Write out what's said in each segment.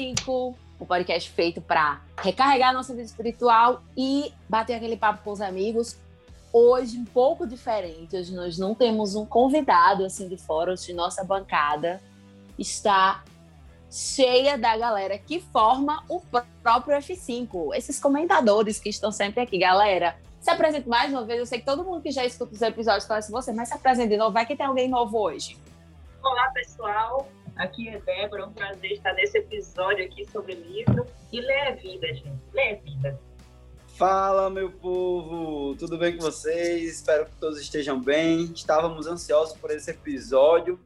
F5, um podcast feito para recarregar nossa vida espiritual e bater aquele papo com os amigos. Hoje, um pouco diferente, hoje nós não temos um convidado assim de fora, hoje nossa bancada está cheia da galera que forma o próprio F5. Esses comentadores que estão sempre aqui, galera. Se apresente mais uma vez. Eu sei que todo mundo que já escuta os episódios conhece você, mas se apresente de novo. Vai que tem alguém novo hoje. Olá, pessoal. Aqui é Débora. É um prazer estar nesse episódio aqui sobre livro. E ler a vida, gente. Ler a vida. Fala, meu povo! Tudo bem com vocês? Espero que todos estejam bem. Estávamos ansiosos por esse episódio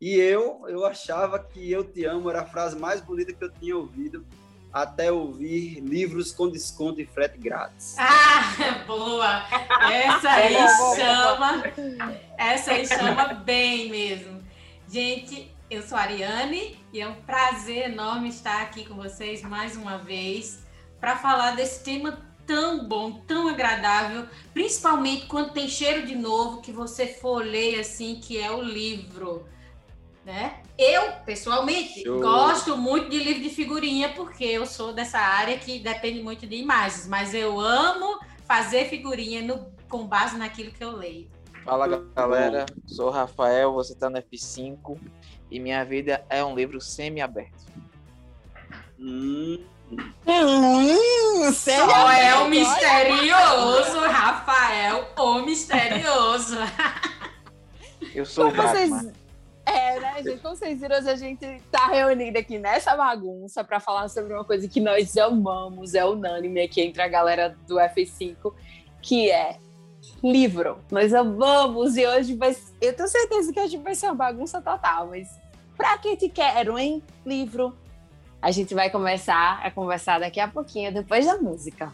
e eu, eu achava que Eu Te Amo era a frase mais bonita que eu tinha ouvido até ouvir livros com desconto e frete grátis. Ah, boa! Essa aí chama, essa aí chama bem mesmo. Gente, eu sou a Ariane e é um prazer enorme estar aqui com vocês mais uma vez para falar desse tema tão bom, tão agradável, principalmente quando tem cheiro de novo que você folheia assim, que é o livro né? Eu, pessoalmente, gosto muito de livro de figurinha, porque eu sou dessa área que depende muito de imagens, mas eu amo fazer figurinha no, com base naquilo que eu leio. Fala galera, sou o Rafael, você está no F5 e minha vida é um livro semi-aberto. Hum. Hum, Só é o misterioso, Rafael, o misterioso. Eu sou o Batman. Vocês é, né, gente? Como vocês viram, a gente tá reunida aqui nessa bagunça para falar sobre uma coisa que nós amamos, é unânime aqui entre a galera do F5, que é livro. Nós amamos e hoje vai. Eu tenho certeza que hoje vai ser uma bagunça total, mas pra que te quero, hein? Livro. A gente vai começar a conversar daqui a pouquinho, depois da música.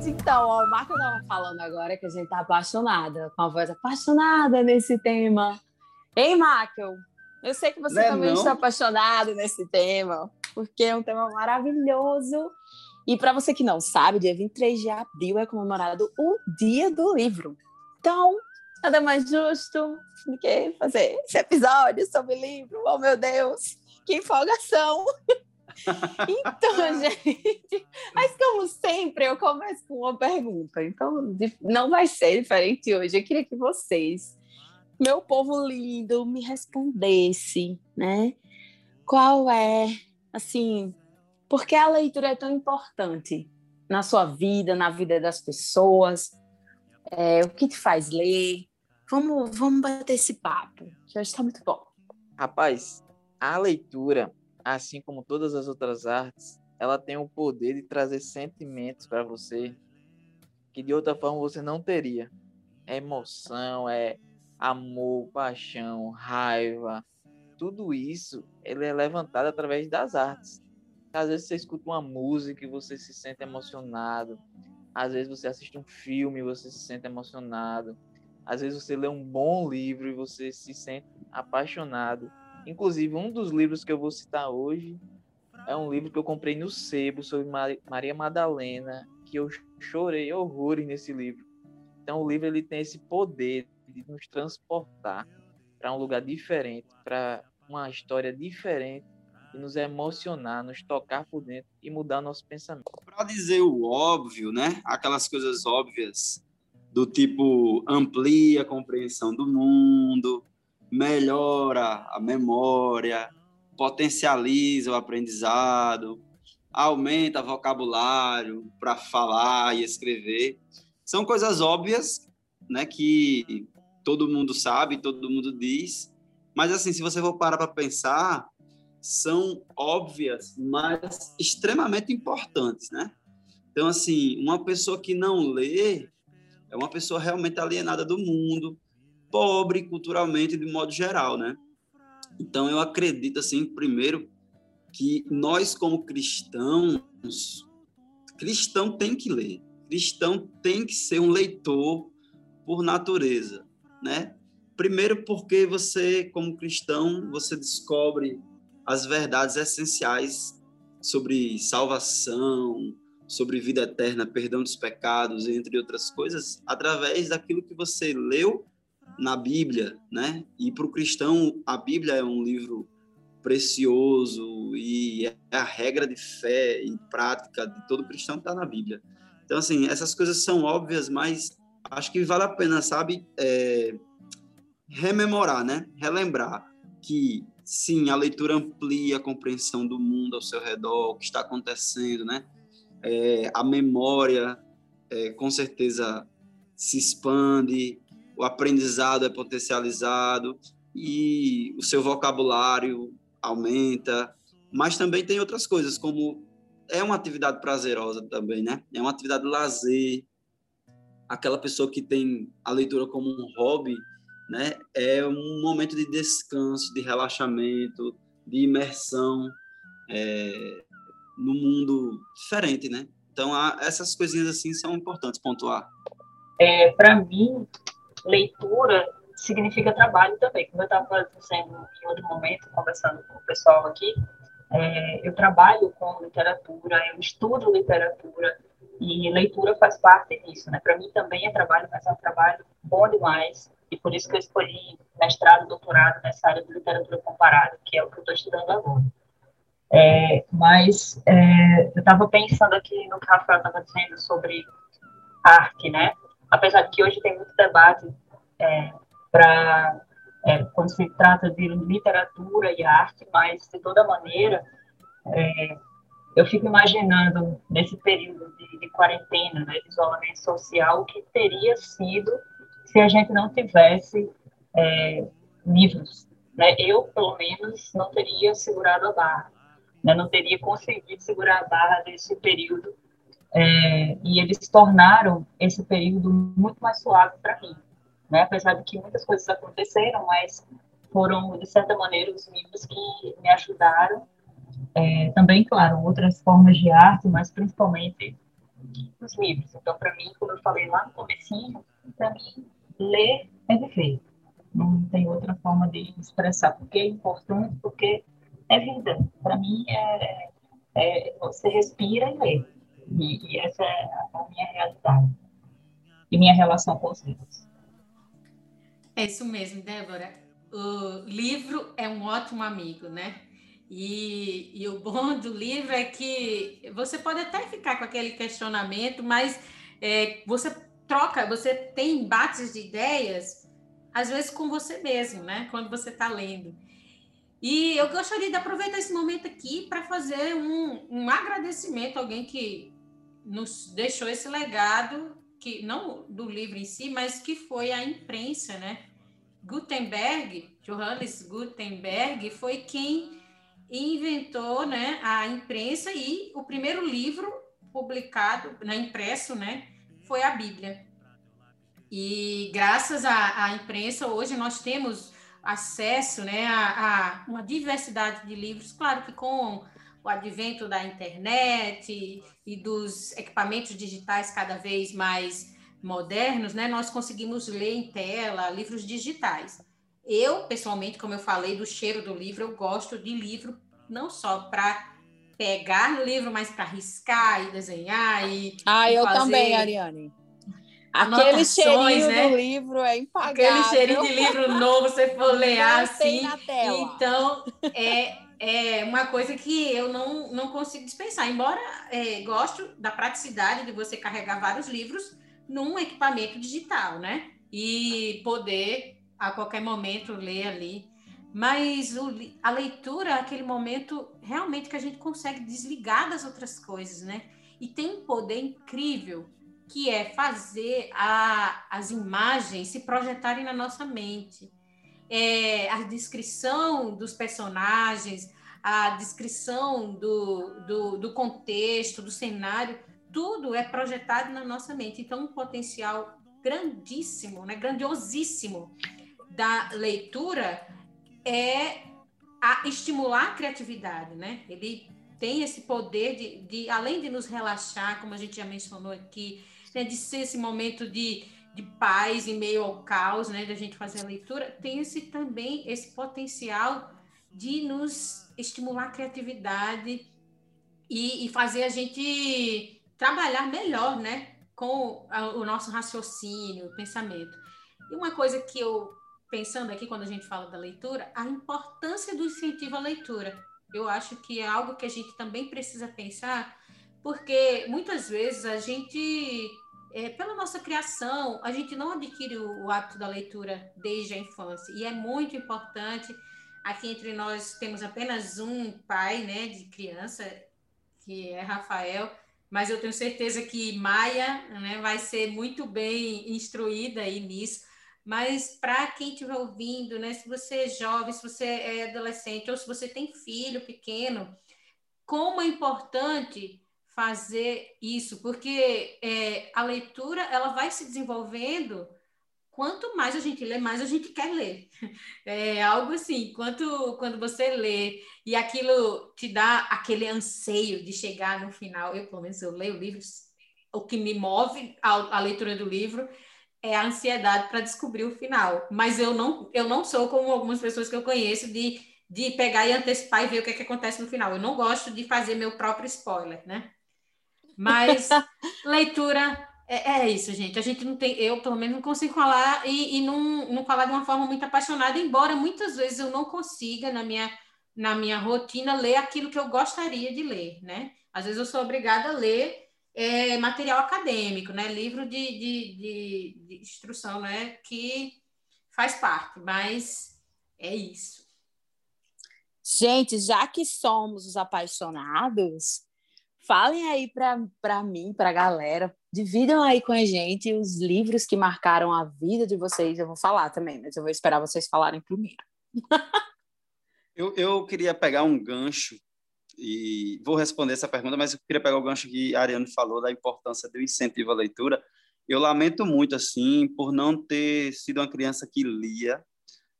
Gente, então, ó, o Marco estava falando agora que a gente tá apaixonada, com a voz apaixonada nesse tema. Hein, Marco? Eu sei que você não é também está apaixonado nesse tema, porque é um tema maravilhoso. E para você que não sabe, dia 23 de abril é comemorado o Dia do Livro. Então, nada mais justo do que fazer esse episódio sobre livro. Oh, meu Deus, que empolgação! Então, gente, mas como sempre, eu começo com uma pergunta. Então, não vai ser diferente hoje. Eu queria que vocês, meu povo lindo, me respondesse, né? Qual é, assim, por que a leitura é tão importante na sua vida, na vida das pessoas? É, o que te faz ler? Vamos, vamos bater esse papo, hoje está muito bom. Rapaz, a leitura assim como todas as outras artes, ela tem o poder de trazer sentimentos para você que de outra forma você não teria. É emoção, é amor, paixão, raiva, tudo isso ele é levantado através das artes. Às vezes você escuta uma música e você se sente emocionado. Às vezes você assiste um filme e você se sente emocionado. Às vezes você lê um bom livro e você se sente apaixonado. Inclusive, um dos livros que eu vou citar hoje é um livro que eu comprei no sebo sobre Maria Madalena, que eu chorei horrores nesse livro. Então, o livro ele tem esse poder de nos transportar para um lugar diferente, para uma história diferente e nos emocionar, nos tocar por dentro e mudar nosso pensamento. Para dizer o óbvio, né? Aquelas coisas óbvias do tipo amplia a compreensão do mundo, melhora a memória, potencializa o aprendizado, aumenta vocabulário para falar e escrever. São coisas óbvias, né, que todo mundo sabe, todo mundo diz, mas assim, se você for parar para pensar, são óbvias, mas extremamente importantes, né? Então, assim, uma pessoa que não lê é uma pessoa realmente alienada do mundo, pobre culturalmente de modo geral, né? Então eu acredito assim, primeiro que nós como cristãos, cristão tem que ler, cristão tem que ser um leitor por natureza, né? Primeiro porque você como cristão, você descobre as verdades essenciais sobre salvação, sobre vida eterna, perdão dos pecados, entre outras coisas, através daquilo que você leu na Bíblia, né? E para o cristão, a Bíblia é um livro precioso e é a regra de fé e prática de todo cristão está na Bíblia. Então, assim, essas coisas são óbvias, mas acho que vale a pena, sabe, é, rememorar, né? Relembrar que, sim, a leitura amplia a compreensão do mundo ao seu redor, o que está acontecendo, né? É, a memória, é, com certeza, se expande, o aprendizado é potencializado e o seu vocabulário aumenta, mas também tem outras coisas, como é uma atividade prazerosa também, né? É uma atividade de lazer. Aquela pessoa que tem a leitura como um hobby, né? É um momento de descanso, de relaxamento, de imersão é, no mundo diferente, né? Então, essas coisinhas assim são importantes pontuar. É, Para mim, leitura significa trabalho também. Como eu estava dizendo em outro momento, conversando com o pessoal aqui, é, eu trabalho com literatura, eu estudo literatura e leitura faz parte disso, né? Para mim também é trabalho, mas é um trabalho bom demais e por isso que eu escolhi mestrado, doutorado nessa área de literatura comparada, que é o que eu estou estudando agora. É, mas é, eu estava pensando aqui no que o Rafael estava dizendo sobre arte, né? Apesar de que hoje tem muito debate é, para é, quando se trata de literatura e arte, mas de toda maneira, é, eu fico imaginando nesse período de, de quarentena, né, de isolamento social, o que teria sido se a gente não tivesse é, livros. Né? Eu, pelo menos, não teria segurado a barra, né? não teria conseguido segurar a barra desse período, é, e eles tornaram esse período muito mais suave para mim né? Apesar de que muitas coisas aconteceram, mas foram, de certa maneira, os livros que me ajudaram. É, também, claro, outras formas de arte, mas principalmente os livros. Então, para mim, como eu falei lá no comecinho, para mim, ler é viver. Não tem outra forma de expressar porque é importante, porque é vida. Para mim, é, é, você respira e lê. E, e essa é a minha realidade. E minha relação com os livros. É isso mesmo, Débora. O livro é um ótimo amigo, né? E, e, o bom do livro é que você pode até ficar com aquele questionamento, mas é, você troca, você tem embates de ideias, às vezes com você mesmo, né? Quando você está lendo. E eu gostaria de aproveitar esse momento aqui para fazer um, um agradecimento a alguém que nos deixou esse legado que não do livro em si, mas que foi a imprensa, né? Gutenberg, Johannes Gutenberg, foi quem inventou, né, a imprensa e o primeiro livro publicado, na né, impresso, né, foi a Bíblia. E graças à, à imprensa hoje nós temos acesso, né, a, a uma diversidade de livros, claro que com o advento da internet e, dos equipamentos digitais cada vez mais modernos, né, nós conseguimos ler em tela livros digitais. Eu, pessoalmente, como eu falei, do cheiro do livro, eu gosto de livro não só para pegar no livro, mas para riscar e desenhar e Ah, e eu também, Ariane. Aquele cheirinho né? do livro é impagável. Aquele cheirinho de livro novo, você for ler assim. Então, é é uma coisa que eu não, não consigo dispensar. Embora é, gosto da praticidade de você carregar vários livros num equipamento digital, né? E poder a qualquer momento ler ali. Mas o, a leitura é aquele momento realmente que a gente consegue desligar das outras coisas, né? E tem um poder incrível que é fazer a, as imagens se projetarem na nossa mente é, a descrição dos personagens, a descrição do, do, do, contexto, do cenário, tudo é projetado na nossa mente. Então, um potencial grandíssimo, né, grandiosíssimo da leitura é a estimular a criatividade, né? Ele tem esse poder de, de além de nos relaxar, como a gente já mencionou aqui, né, de ser esse momento de de paz em meio ao caos, né, da gente fazer a leitura, tem esse também esse potencial de nos estimular a criatividade e, e fazer a gente trabalhar melhor, né? Com o nosso raciocínio, pensamento. E uma coisa que eu, pensando aqui quando a gente fala da leitura, a importância do incentivo à leitura. Eu acho que é algo que a gente também precisa pensar, porque muitas vezes a gente, é, pela nossa criação, a gente não adquire o, o hábito da leitura desde a infância. E é muito importante. Aqui entre nós temos apenas um pai né, de criança, que é Rafael, mas eu tenho certeza que Maia né, vai ser muito bem instruída aí nisso. Mas para quem estiver ouvindo, né, se você é jovem, se você é adolescente ou se você tem filho pequeno, como é importante fazer isso, porque é, a leitura ela vai se desenvolvendo. Quanto mais a gente lê, mais a gente quer ler. É algo assim, quanto quando você lê e aquilo te dá aquele anseio de chegar no final. Eu, pelo menos, eu leio livros, o que me move a, a leitura do livro é a ansiedade para descobrir o final. Mas eu não, eu não sou como algumas pessoas que eu conheço de, de pegar e antecipar e ver o que, é que acontece no final. Eu não gosto de fazer meu próprio spoiler, né? Mas leitura é, é, isso, gente. A gente não tem, eu pelo menos não consigo falar e, e não, não falar de uma forma muito apaixonada, embora muitas vezes eu não consiga na minha na minha rotina ler aquilo que eu gostaria de ler, né? Às vezes eu sou obrigada a ler é, material acadêmico, né? Livro de, de, de, de instrução, né? Que faz parte, mas é isso. Gente, já que somos os apaixonados, falem aí para mim, para a galera, dividam aí com a gente os livros que marcaram a vida de vocês. Eu vou falar também, mas eu vou esperar vocês falarem primeiro. eu, eu queria pegar um gancho e vou responder essa pergunta, mas eu queria pegar o gancho que a Ariane falou da importância do incentivo à leitura. Eu lamento muito, assim, por não ter sido uma criança que lia.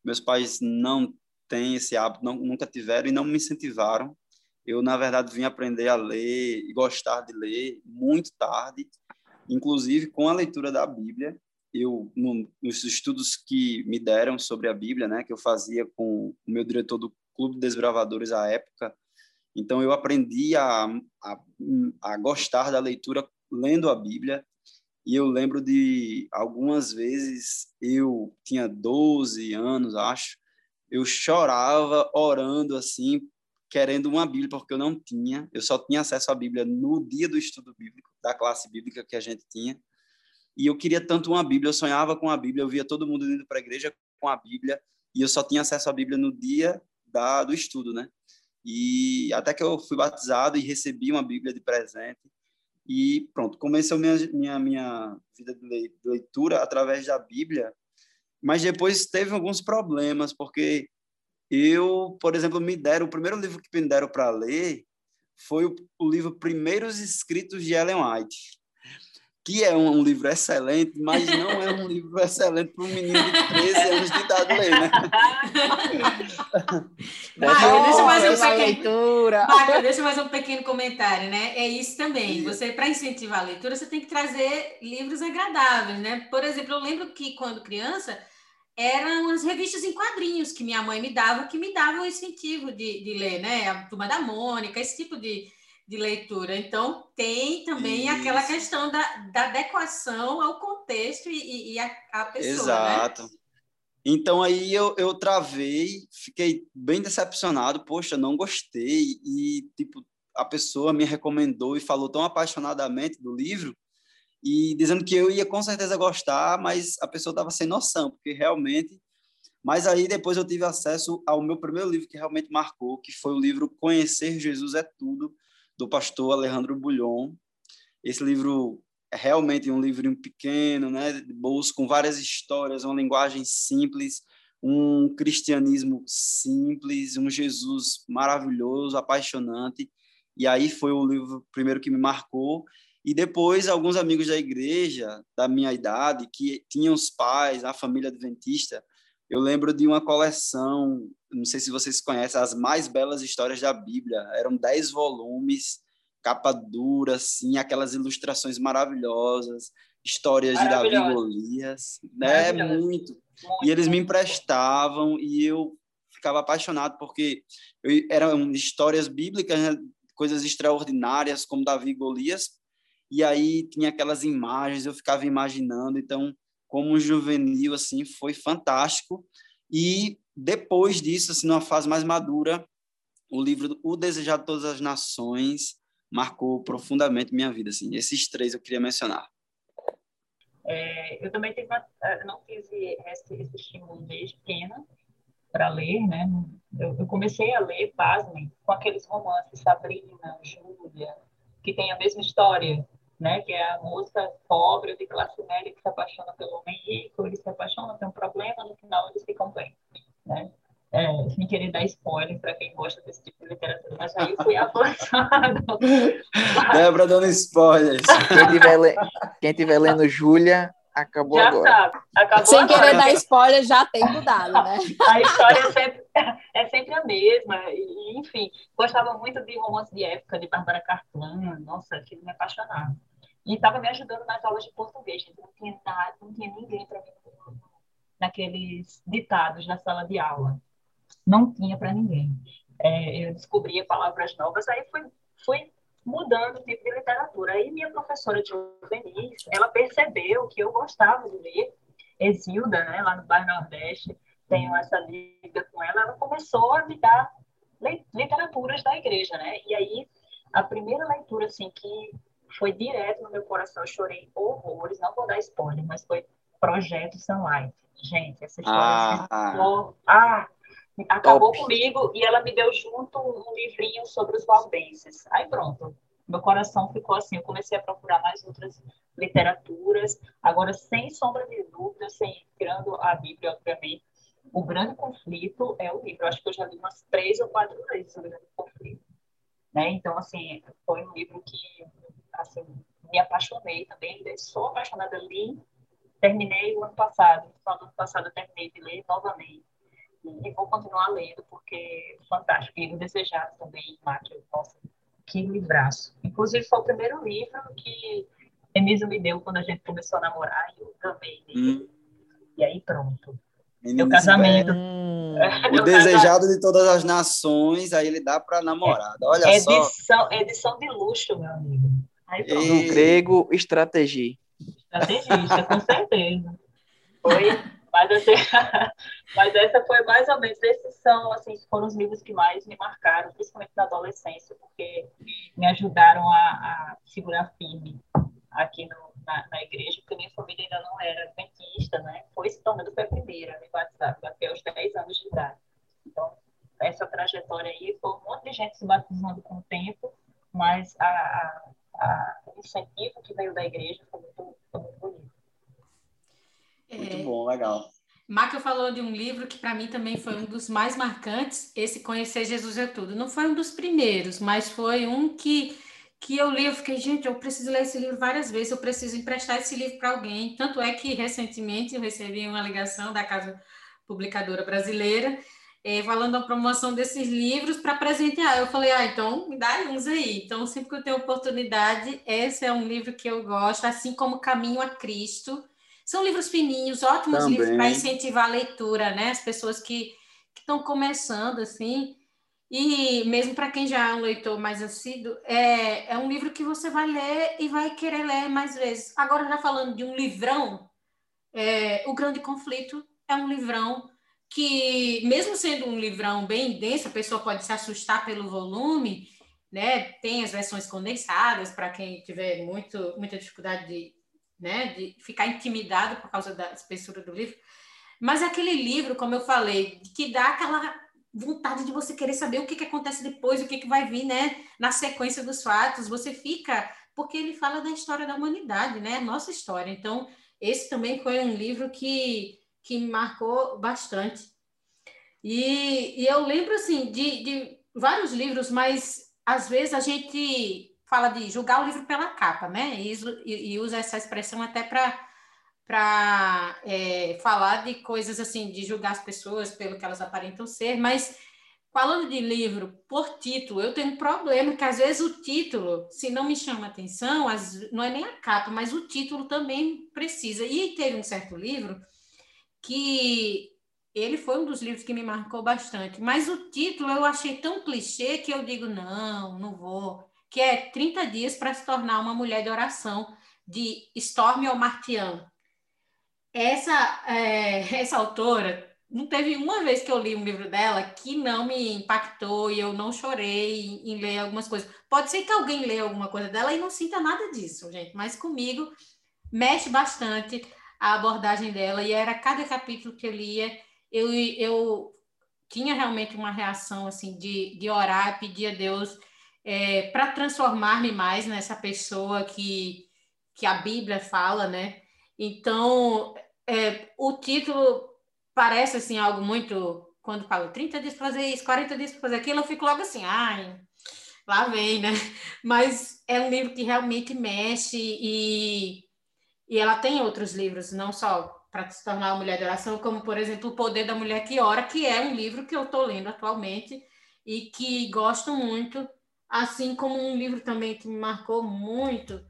Meus pais não têm esse hábito, não, nunca tiveram e não me incentivaram. Eu, na verdade, vim aprender a ler e gostar de ler muito tarde, inclusive com a leitura da Bíblia. Eu, no, nos estudos que me deram sobre a Bíblia, né, que eu fazia com o meu diretor do Clube de Desbravadores à época, então, eu aprendi a, a, a gostar da leitura lendo a Bíblia. E eu lembro de algumas vezes, eu tinha 12 anos, acho, eu chorava orando assim, querendo uma Bíblia, porque eu não tinha. Eu só tinha acesso à Bíblia no dia do estudo bíblico, da classe bíblica que a gente tinha. E eu queria tanto uma Bíblia, eu sonhava com a Bíblia, eu via todo mundo indo para a igreja com a Bíblia, e eu só tinha acesso à Bíblia no dia da, do estudo, né? E até que eu fui batizado e recebi uma Bíblia de presente. E pronto, comecei minha, minha, minha vida de leitura através da Bíblia. Mas depois teve alguns problemas, porque eu, por exemplo, me deram, o primeiro livro que me deram para ler foi o, o livro Primeiros Escritos de Ellen White que é um, livro excelente, mas não é um livro excelente para um menino de 13 anos de idade ler, né? Marco, deixa eu fazer um pequeno... leitura. Marco, deixa eu fazer um pequeno comentário, né? É isso também. Você, para incentivar a leitura, você tem que trazer livros agradáveis, né? Por exemplo, eu lembro que quando criança eram as revistas em quadrinhos que minha mãe me dava, que me davam o incentivo de, de ler, né? A Turma da Mônica, esse tipo de, de leitura. Então, tem também Isso. aquela questão da, da adequação ao contexto e, e a, a, pessoa. Né? Exato. Né? Então, aí eu, eu travei, fiquei bem decepcionado, poxa, não gostei. E, tipo, a pessoa me recomendou e falou tão apaixonadamente do livro, e dizendo que eu ia com certeza gostar, mas a pessoa estava sem noção, porque realmente. Mas aí depois eu tive acesso ao meu primeiro livro que realmente marcou, que foi o livro Conhecer Jesus é Tudo, do pastor Alejandro Bulhon. Esse livro é realmente um livrinho pequeno, né, de bolso, com várias histórias, uma linguagem simples, um cristianismo simples, um Jesus maravilhoso, apaixonante. E aí foi o livro primeiro que me marcou. E depois, alguns amigos da igreja, da minha idade, que tinham os pais, a família adventista, eu lembro de uma coleção, não sei se vocês conhecem, as mais belas histórias da Bíblia. Eram dez volumes, capa dura, assim, aquelas ilustrações maravilhosas, histórias de Davi e Golias, né? Muito. muito. E eles me emprestavam e eu ficava apaixonado porque eu, eram histórias bíblicas, né? coisas extraordinárias como Davi e Golias, e aí tinha aquelas imagens, eu ficava imaginando, então, como juvenil, assim, foi fantástico, e depois disso, assim, numa fase mais madura, o livro O Desejado de Todas as Nações marcou profundamente minha vida, assim, esses três eu queria mencionar. É, eu também tive uma, não tive esse, esse estímulo desde pequena para ler, né? Eu, eu, comecei a ler, pasmem, com aqueles romances Sabrina, Júlia, que tem a mesma história, né? Que é a moça pobre de classe média que se apaixona pelo homem rico, eles se apaixonam, tem um problema, no final eles ficam bem, né? É, sem querer dar spoiler para quem gosta desse tipo de literatura, mas aí fui avançando. Débora dando spoilers. Quem tiver, le... quem tiver lendo Júlia, acabou já agora. Sabe. Acabou Sem agora. querer dar spoiler, já tem dado, né? A história é sempre, é sempre a mesma. E, enfim, gostava muito de romance de época, de Bárbara Cartlan. Nossa, aquilo me apaixonava. E estava me ajudando nas aulas de português. Não tinha, nada, não tinha ninguém para mim naqueles ditados na sala de aula não tinha para ninguém. É, eu descobria palavras novas, aí fui, fui mudando o tipo de literatura. Aí minha professora de juvenis, ela percebeu que eu gostava de ler Exilda, né, lá no bairro Nordeste, tenho essa liga com ela, ela começou a me dar literaturas da igreja, né? E aí a primeira leitura assim que foi direto no meu coração, eu chorei horrores, não vou dar spoiler, mas foi Projeto Sunlight. Gente, essa história ah, ah, ah acabou Top. comigo e ela me deu junto um livrinho sobre os valdenses. Aí pronto, meu coração ficou assim, eu comecei a procurar mais outras literaturas, agora sem sombra de dúvida, sem tirando a Bíblia, obviamente, o grande conflito é o livro. Eu acho que eu já li umas três ou quatro vezes o grande conflito. Né? Então, assim, foi um livro que assim, me apaixonei também, sou apaixonada, li, terminei o ano passado, no ano passado eu terminei de ler novamente e vou continuar lendo, porque é fantástico. E o Desejado também, Máquia, nossa, que livraço. Inclusive, foi o primeiro livro que Emílio me deu quando a gente começou a namorar, e eu amei. Hum. E aí, pronto. Meu casamento. Hum, o desejado de todas as nações, aí ele dá para namorada. Olha edição, só. Edição de luxo, meu amigo. Aí, pronto. No grego, estratégia. Estrategista, com certeza. Foi mas, assim, mas essa foi mais ou menos, esses são, assim, foram os livros que mais me marcaram, principalmente na adolescência, porque me ajudaram a, a segurar firme aqui no, na, na, igreja, porque minha família ainda não era adventista, né? Foi se tornando foi a primeira me batizar, até os 10 anos de idade. Então, essa trajetória aí, foi um monte de gente se batizando com o tempo, mas a, a, a, o incentivo que veio da igreja foi muito, foi muito bonito. Muito é... bom, legal. Maca falou de um livro que para mim também foi um dos mais marcantes, esse Conhecer Jesus é Tudo. Não foi um dos primeiros, mas foi um que, que eu li, eu fiquei, gente, eu preciso ler esse livro várias vezes, eu preciso emprestar esse livro para alguém. Tanto é que recentemente eu recebi uma ligação da Casa Publicadora Brasileira, é, falando da promoção desses livros para presentear. Eu falei, ah, então me dá uns aí. Então, sempre que eu tenho oportunidade, esse é um livro que eu gosto, assim como Caminho a Cristo são livros fininhos, ótimos Também. livros para incentivar a leitura, né? As pessoas que estão começando, assim. E mesmo para quem já é um leitor mais assíduo, é, é um livro que você vai ler e vai querer ler mais vezes. Agora, já falando de um livrão, é, O Grande Conflito é um livrão que, mesmo sendo um livrão bem denso, a pessoa pode se assustar pelo volume, né? Tem as versões condensadas para quem tiver muito, muita dificuldade de, né, de ficar intimidado por causa da espessura do livro. Mas aquele livro, como eu falei, que dá aquela vontade de você querer saber o que, que acontece depois, o que, que vai vir, né, na sequência dos fatos. Você fica, porque ele fala da história da humanidade, né, nossa história. Então, esse também foi um livro que, que me marcou bastante. E, e eu lembro, assim, de, de vários livros, mas às vezes a gente fala de julgar o livro pela capa, né? E, e, usa essa expressão até para para é, falar de coisas assim, de julgar as pessoas pelo que elas aparentam ser, mas falando de livro por título, eu tenho um problema que às vezes o título, se não me chama atenção, as, não é nem a capa, mas o título também precisa. E teve um certo livro que ele foi um dos livros que me marcou bastante, mas o título eu achei tão clichê que eu digo, não, não vou que é 30 dias para se tornar uma mulher de oração, de Stormy Omartian. Essa, é, essa autora, não teve uma vez que eu li um livro dela que não me impactou e eu não chorei em, em ler algumas coisas. Pode ser que alguém leia alguma coisa dela e não sinta nada disso, gente, mas comigo mexe bastante a abordagem dela e era cada capítulo que eu lia, eu, eu tinha realmente uma reação assim de, de orar, pedir a Deus é, para transformar-me mais nessa pessoa que, que a Bíblia fala, né? Então, é, o título parece assim algo muito quando falo 30 dias para fazer isso, 40 dias para fazer aquilo, eu fico logo assim, ai, lá vem, né? Mas é um livro que realmente mexe e, e ela tem outros livros, não só para se tornar uma mulher de oração, como, por exemplo, O Poder da Mulher que Ora, que é um livro que eu estou lendo atualmente e que gosto muito, assim como um livro também que me marcou muito,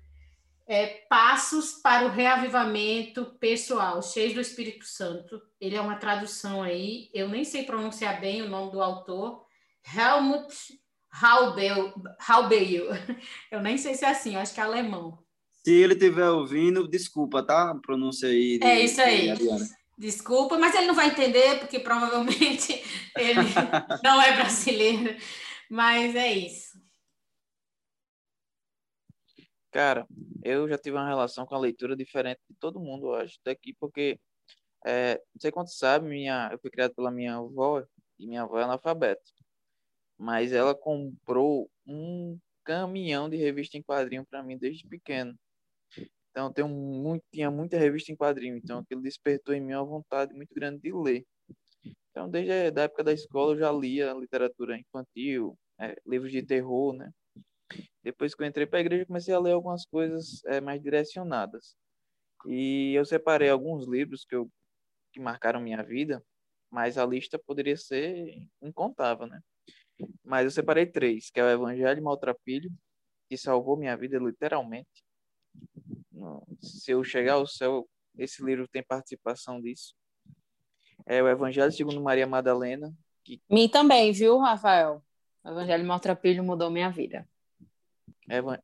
é Passos para o Reavivamento Pessoal, Cheios do Espírito Santo. Ele é uma tradução aí, eu nem sei pronunciar bem o nome do autor, Helmut Halbeil, Halbeil. Eu nem sei se é assim, acho que é alemão. Se ele estiver ouvindo, desculpa, tá? A pronúncia aí. De, é isso aí. Desculpa, mas ele não vai entender, porque provavelmente ele não é brasileiro. Mas é isso. Cara, eu já tive uma relação com a leitura diferente de todo mundo, eu acho, daqui, porque, é, não sei quanto sabe, minha, eu fui criado pela minha avó, e minha avó é analfabeta, mas ela comprou um caminhão de revista em quadrinho para mim desde pequeno. Então, tenho muito, tinha muita revista em quadrinho, então aquilo despertou em mim uma vontade muito grande de ler. Então, desde a época da escola, eu já lia literatura infantil, é, livros de terror, né? Depois que eu entrei para a igreja, comecei a ler algumas coisas é, mais direcionadas. E eu separei alguns livros que, eu, que marcaram minha vida, mas a lista poderia ser incontável, né? Mas eu separei três, que é o Evangelho Maltrapilho, que salvou minha vida literalmente. Se eu chegar ao céu, esse livro tem participação disso. É o Evangelho segundo Maria Madalena. Que... Mim também, viu, Rafael? O Evangelho Maltrapilho mudou minha vida.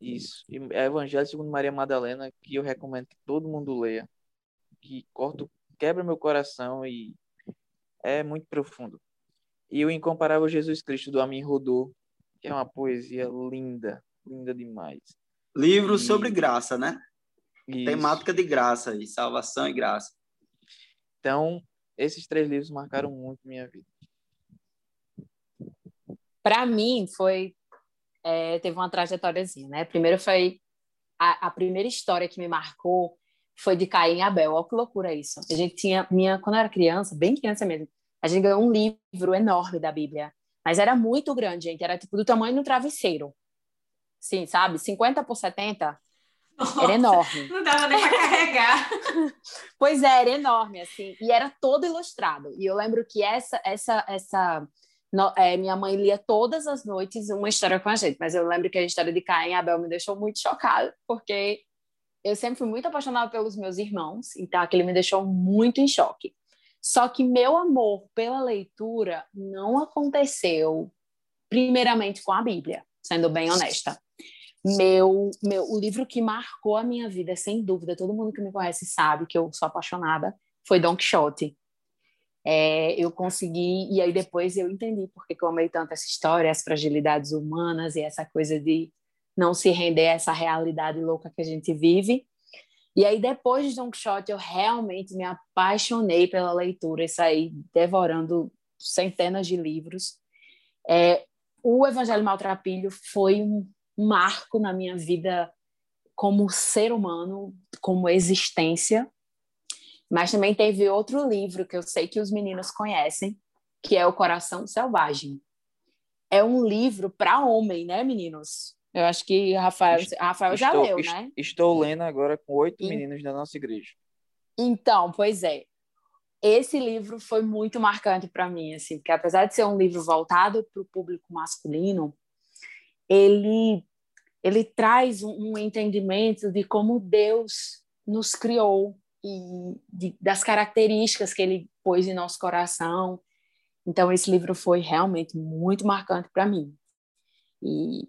Isso. É Evangelho segundo Maria Madalena, que eu recomendo que todo mundo leia. Que corta, quebra meu coração e é muito profundo. E o Incomparável Jesus Cristo, do Amin Rodô, que é uma poesia linda, linda demais. Livro e... sobre graça, né? Isso. Temática de graça e salvação e graça. Então, esses três livros marcaram muito minha vida. Para mim, foi é, teve uma trajetóriazinha, né? Primeiro foi a, a, primeira história que me marcou foi de Caim e Abel. Olha que loucura isso. A gente tinha minha quando eu era criança, bem criança mesmo. A gente ganhou um livro enorme da Bíblia, mas era muito grande, gente. Era tipo do tamanho do travesseiro. Sim, sabe? 50 por 70. Nossa, era enorme. Não dava nem para carregar. pois é, era enorme assim, e era todo ilustrado. E eu lembro que essa essa essa no, é, minha mãe lia todas as noites uma história com a gente, mas eu lembro que a história de Caim e Abel me deixou muito chocada, porque eu sempre fui muito apaixonada pelos meus irmãos, então aquele me deixou muito em choque. Só que meu amor pela leitura não aconteceu primeiramente com a Bíblia, sendo bem honesta. Meu, meu, o livro que marcou a minha vida, sem dúvida, todo mundo que me conhece sabe que eu sou apaixonada, foi Don Quixote é, eu consegui, e aí depois eu entendi porque que eu amei tanto essa história, as fragilidades humanas e essa coisa de não se render a essa realidade louca que a gente vive. E aí, depois de Don Quixote, eu realmente me apaixonei pela leitura e saí devorando centenas de livros. É, o Evangelho Maltrapilho foi um marco na minha vida como ser humano, como existência, mas também teve outro livro que eu sei que os meninos conhecem, que é O Coração Selvagem. É um livro para homem, né, meninos? Eu acho que Rafael, Rafael estou, já leu, né? Estou lendo agora com oito e... meninos da nossa igreja. Então, pois é. Esse livro foi muito marcante para mim, assim, porque apesar de ser um livro voltado para o público masculino, ele ele traz um, um entendimento de como Deus nos criou e de, das características que ele pôs em nosso coração. Então, esse livro foi realmente muito marcante para mim. E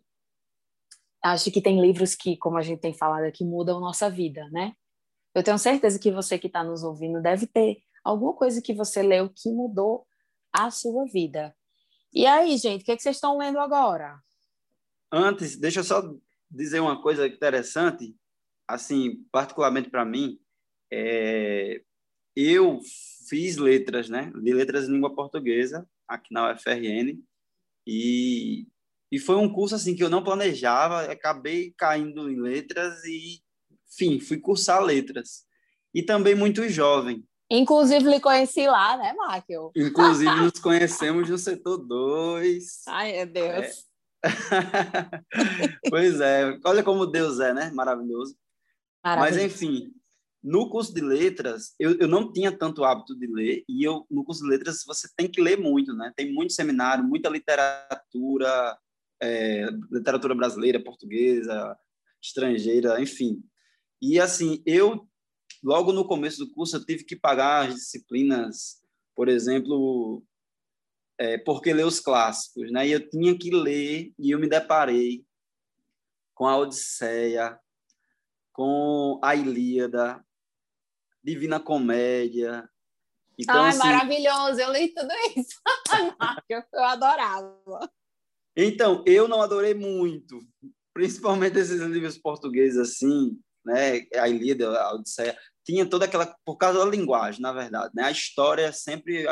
acho que tem livros que, como a gente tem falado aqui, mudam nossa vida, né? Eu tenho certeza que você que está nos ouvindo deve ter alguma coisa que você leu que mudou a sua vida. E aí, gente, o que, é que vocês estão lendo agora? Antes, deixa eu só dizer uma coisa interessante, assim, particularmente para mim, é... eu fiz letras, né? De letras em língua portuguesa aqui na UFRN e e foi um curso assim que eu não planejava, acabei caindo em letras e, enfim, fui cursar letras. E também muito jovem. Inclusive, lhe conheci lá, né, Máquio? Inclusive, nos conhecemos no setor 2. Ai, meu Deus. É. pois é, olha como Deus é, né? Maravilhoso. Maravilhoso. Mas, enfim, no curso de letras, eu, eu não tinha tanto hábito de ler, e eu, no curso de letras, você tem que ler muito, né? Tem muito seminário, muita literatura, é, literatura brasileira, portuguesa, estrangeira, enfim. E assim, eu logo no começo do curso eu tive que pagar as disciplinas, por exemplo, é, porque ler os clássicos, né? E eu tinha que ler e eu me deparei com a Odisseia, com a Ilíada, Divina Comédia. Então, Ai, assim, maravilhoso! Eu li tudo isso. eu adorava. Então, eu não adorei muito, principalmente esses livros portugueses assim, né? A Ilíada, a Odisseia, tinha toda aquela por causa da linguagem, na verdade, né? A história sempre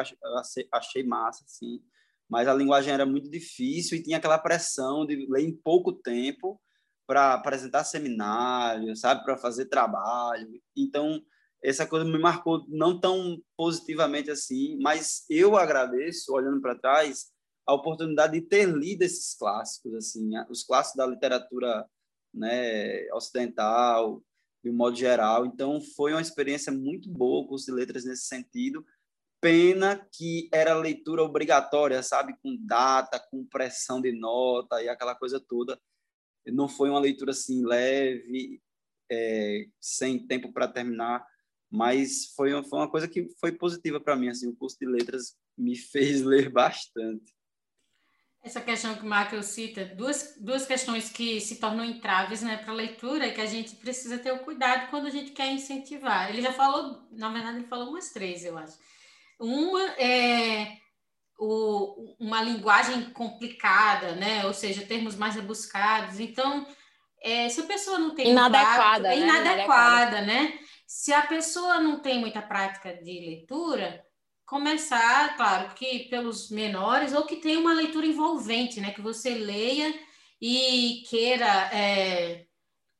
achei massa assim, mas a linguagem era muito difícil e tinha aquela pressão de ler em pouco tempo para apresentar seminário, sabe, para fazer trabalho. Então, essa coisa me marcou não tão positivamente assim, mas eu agradeço olhando para trás a oportunidade de ter lido esses clássicos, assim, os clássicos da literatura né, ocidental, de um modo geral. Então, foi uma experiência muito boa o curso de letras nesse sentido. Pena que era leitura obrigatória, sabe? Com data, com pressão de nota e aquela coisa toda. Não foi uma leitura assim leve, é, sem tempo para terminar, mas foi, foi uma coisa que foi positiva para mim. Assim, o curso de letras me fez ler bastante. Essa questão que o Marco cita, duas, duas questões que se tornam entraves né, para a leitura, que a gente precisa ter o cuidado quando a gente quer incentivar. Ele já falou, na verdade, ele falou umas três, eu acho. Uma é o, uma linguagem complicada, né? ou seja, termos mais rebuscados. Então, é, se a pessoa não tem. Inadequada. Prática, né? inadequada, né? Se a pessoa não tem muita prática de leitura, começar, claro, que pelos menores, ou que tenha uma leitura envolvente, né? Que você leia e queira é,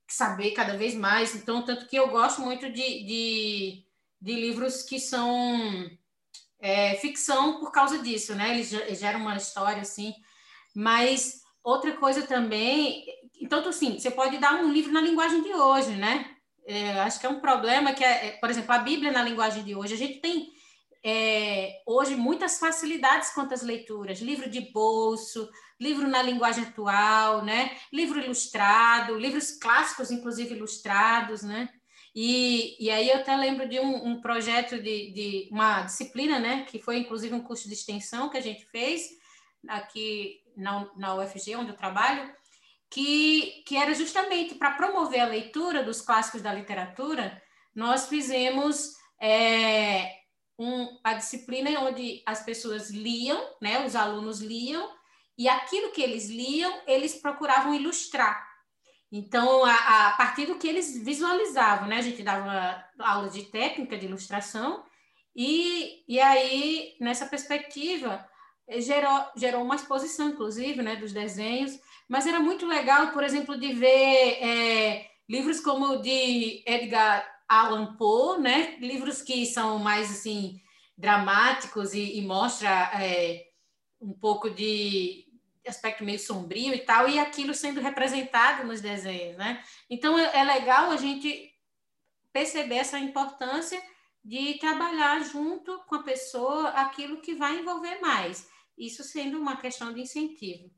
saber cada vez mais. Então, tanto que eu gosto muito de, de, de livros que são é, ficção por causa disso, né? Eles geram uma história assim. Mas outra coisa também, então assim, você pode dar um livro na linguagem de hoje, né? É, acho que é um problema que é, é por exemplo, a Bíblia na linguagem de hoje, a gente tem é, hoje muitas facilidades quanto às leituras, livro de bolso, livro na linguagem atual, né? livro ilustrado, livros clássicos, inclusive ilustrados, né? E, e aí eu até lembro de um, um projeto de, de, uma disciplina, né? Que foi inclusive um curso de extensão que a gente fez aqui na, na UFG, onde eu trabalho, que, que era justamente para promover a leitura dos clássicos da literatura, nós fizemos é, um, a disciplina onde as pessoas liam, né, os alunos liam, e aquilo que eles liam, eles procuravam ilustrar. Então, a, a partir do que eles visualizavam, né, a gente dava aula de técnica de ilustração, e, e aí, nessa perspectiva, gerou, gerou uma exposição, inclusive, né, dos desenhos, mas era muito legal, por exemplo, de ver é, livros como o de Edgar Allan Poe, né? Livros que são mais assim dramáticos e, e mostra é, um pouco de aspecto meio sombrio e tal, e aquilo sendo representado nos desenhos, né? Então é, é legal a gente perceber essa importância de trabalhar junto com a pessoa aquilo que vai envolver mais. Isso sendo uma questão de incentivo.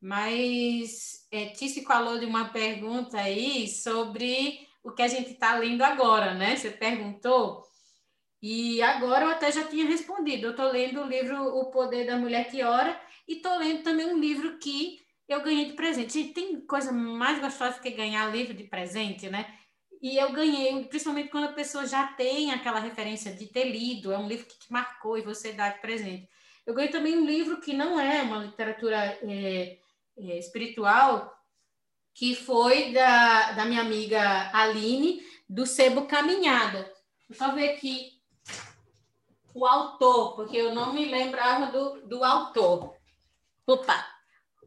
Mas é, Tício falou de uma pergunta aí sobre o que a gente está lendo agora, né? Você perguntou. E agora eu até já tinha respondido. Eu estou lendo o livro O Poder da Mulher que Ora e estou lendo também um livro que eu ganhei de presente. Gente, tem coisa mais gostosa que ganhar livro de presente, né? E eu ganhei, principalmente quando a pessoa já tem aquela referência de ter lido, é um livro que te marcou e você dá de presente. Eu ganhei também um livro que não é uma literatura é, é, espiritual, que foi da, da minha amiga Aline, do Sebo Caminhada. Deixa eu ver aqui o autor, porque eu não me lembrava do, do autor. Opa!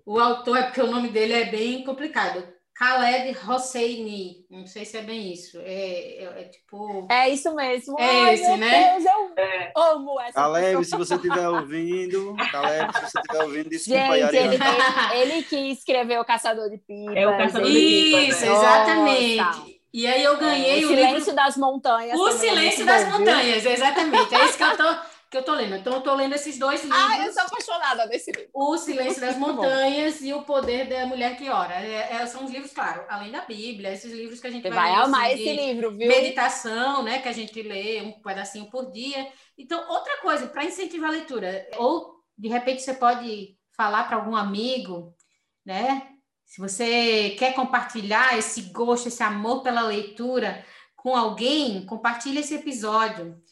O autor é porque o nome dele é bem complicado. Khaled Hosseini, não sei se é bem isso, é, é, é tipo... É isso mesmo. É Ai, esse, né? Deus, eu é. amo essa Caleb, se você estiver ouvindo, Caleb, se você estiver ouvindo, desculpa Gente, ele, ele, ele, que escreveu O Caçador de Pipas. É o Caçador de Pipas. Isso, né? exatamente. Nossa. E aí eu ganhei é, o, o Silêncio livro... das Montanhas. O é Silêncio das bom, Montanhas, viu? exatamente. É isso que eu tô que eu tô lendo. Então, eu tô lendo esses dois livros. Ah, eu sou apaixonada desse livro. O Silêncio das Montanhas e O Poder da Mulher que Ora. É, é, são os livros, claro, além da Bíblia, esses livros que a gente Você vai, vai amar assim, esse livro, viu? Meditação, né? Que a gente lê um pedacinho por dia. Então, outra coisa, para incentivar a leitura, ou de repente você pode falar para algum amigo, né? Se você quer compartilhar esse gosto, esse amor pela leitura com alguém, compartilhe esse episódio.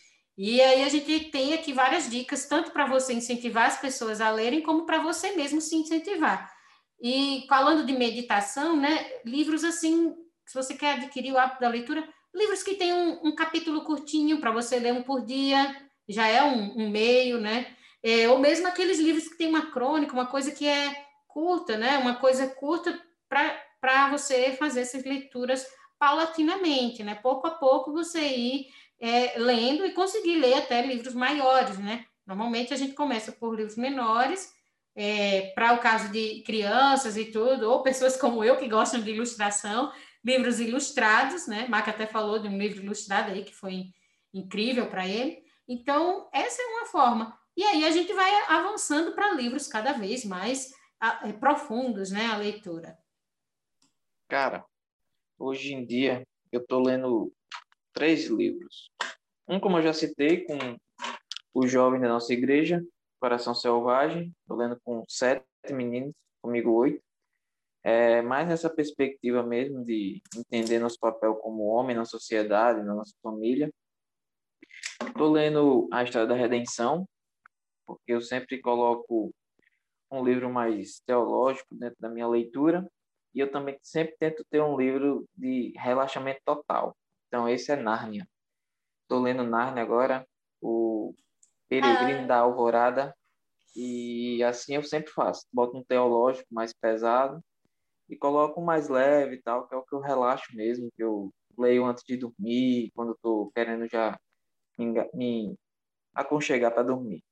E aí a gente tem aqui várias dicas, tanto para você incentivar as pessoas a lerem, como para você mesmo se incentivar. E falando de meditação, né, livros assim, se você quer adquirir o hábito da leitura, livros que tem um, um capítulo curtinho para você ler um por dia, já é um, um meio, né? É, ou mesmo aqueles livros que tem uma crônica, uma coisa que é curta, né? Uma coisa curta para você fazer essas leituras paulatinamente, né? Pouco a pouco você ir é, lendo e conseguir ler até livros maiores, né? Normalmente a gente começa por livros menores, é, para o caso de crianças e tudo, ou pessoas como eu que gostam de ilustração, livros ilustrados, né? Maca até falou de um livro ilustrado aí que foi incrível para ele. Então, essa é uma forma. E aí a gente vai avançando para livros cada vez mais é, profundos, né? A leitura. Cara, hoje em dia eu estou lendo três livros. Um, como eu já citei, com o jovem da nossa igreja, Coração Selvagem, estou lendo com sete meninos, comigo oito. É, mais nessa perspectiva mesmo de entender nosso papel como homem na sociedade, na nossa família. Estou lendo A História da Redenção, porque eu sempre coloco um livro mais teológico dentro da minha leitura, e eu também sempre tento ter um livro de relaxamento total. Então, esse é Nárnia. Estou lendo Nárnia agora, o Peregrino ah. da Alvorada, e assim eu sempre faço. Boto um teológico mais pesado e coloco um mais leve e tal, que é o que eu relaxo mesmo, que eu leio antes de dormir, quando estou querendo já me aconchegar para dormir.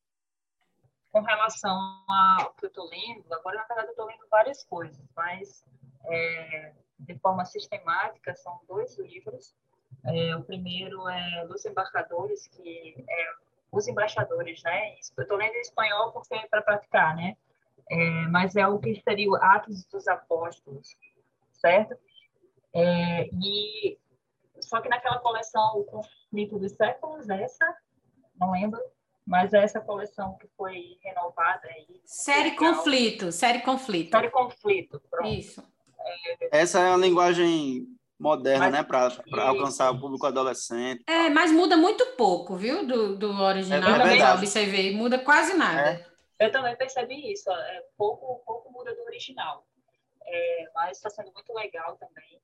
Com relação ao que eu estou lendo, agora na verdade eu estou lendo várias coisas, mas é, de forma sistemática são dois livros é, o primeiro é Los Embarcadores, que é os embaixadores, né? Eu estou lendo em espanhol porque é para praticar, né? É, mas é o que seria o Atos dos Apóstolos, certo? É, e só que naquela coleção O Conflito dos Séculos, essa, não lembro, mas é essa coleção que foi renovada aí. Série Conflito, série Conflito. Série Conflito, pronto. Isso. É, essa é a linguagem moderna, mas, né? Para alcançar o público adolescente. É, mas muda muito pouco, viu? Do, do original, é, é já observei. Muda quase nada. É. Eu também percebi isso. É, pouco, pouco muda do original. É, mas está sendo muito legal também.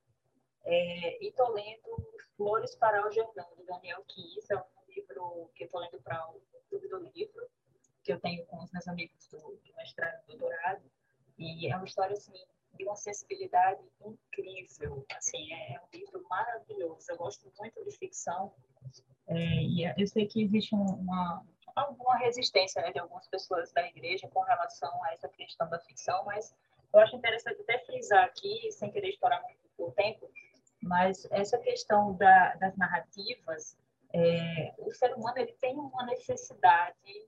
É, e estou lendo Flores para o Jordão, do Daniel Kiss. É um livro que estou lendo para o Clube do Livro, que eu tenho com os meus amigos do, do mestrado e doutorado. E é uma história assim, de uma sensibilidade incrível. Assim, é um livro maravilhoso. Eu gosto muito de ficção é, e eu sei que existe uma alguma resistência né, de algumas pessoas da igreja com relação a essa questão da ficção, mas eu acho interessante até frisar aqui, sem querer estourar muito o tempo, mas essa questão da, das narrativas, é, o ser humano ele tem uma necessidade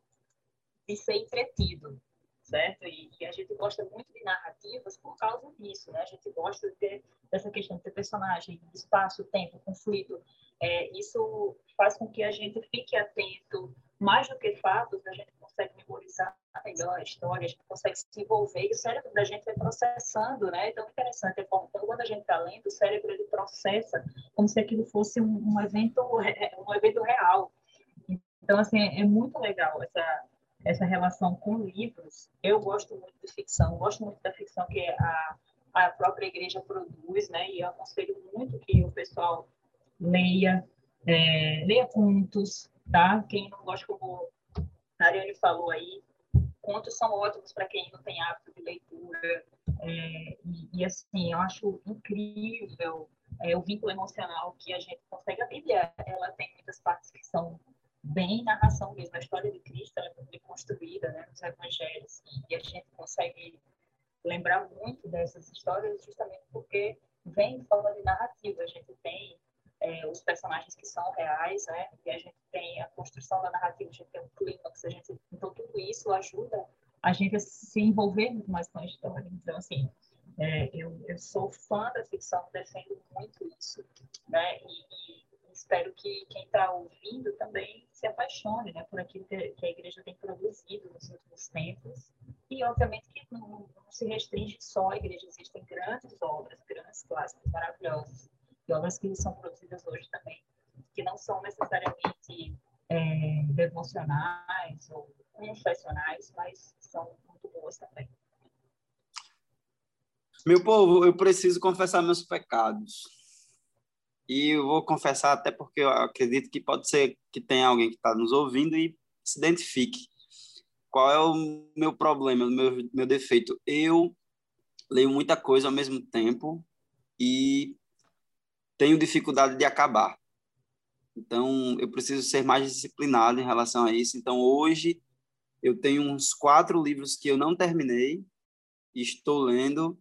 de ser entretido certo? E, e, a gente gosta muito de narrativas por causa disso, né? A gente gosta de ter, dessa questão de ter personagem, espaço, tempo, conflito. É, isso faz com que a gente fique atento, mais do que fatos, a gente consegue memorizar melhor a história, a gente consegue se envolver e o cérebro da gente vai processando, né? Então, é interessante. Então, quando a gente está lendo, o cérebro ele processa como se aquilo fosse um, um, evento, um evento real. Então, assim, é muito legal essa, essa relação com livros. Eu gosto muito de ficção, gosto muito da ficção que a, a própria igreja produz, né? E eu aconselho muito que o pessoal leia, é, leia contos, tá? Quem não gosta, como a Ariane falou aí, contos são ótimos para quem não tem hábito de leitura. É, e, e, assim, eu acho incrível é, o vínculo emocional que a gente consegue. A Bíblia, ela tem muitas partes que são bem narração mesmo. A história de Cristo ela é construída né, nos evangelhos e a gente consegue lembrar muito dessas histórias justamente porque vem em forma de narrativa. A gente tem é, os personagens que são reais, né? E a gente tem a construção da narrativa, a gente tem o clímax, a gente... Então, tudo isso ajuda a gente a se envolver muito mais com a história. Então, assim, é, eu, eu sou fã da ficção, defendo muito isso, né? E, e espero que quem está ouvindo também se apaixone né, por aquilo que, a igreja tem produzido nos últimos tempos. E, obviamente, que não, não se restringe só à igreja, existem grandes obras, grandes clássicos maravilhosos, e obras que são produzidas hoje também, que não são necessariamente é, devocionais ou confessionais, mas são muito boas também. Meu povo, eu preciso confessar meus pecados. E eu vou confessar até porque eu acredito que pode ser que tenha alguém que está nos ouvindo e se identifique. Qual é o meu problema, o meu, meu defeito? Eu leio muita coisa ao mesmo tempo e tenho dificuldade de acabar. Então, eu preciso ser mais disciplinado em relação a isso. Então, hoje, eu tenho uns quatro livros que eu não terminei estou lendo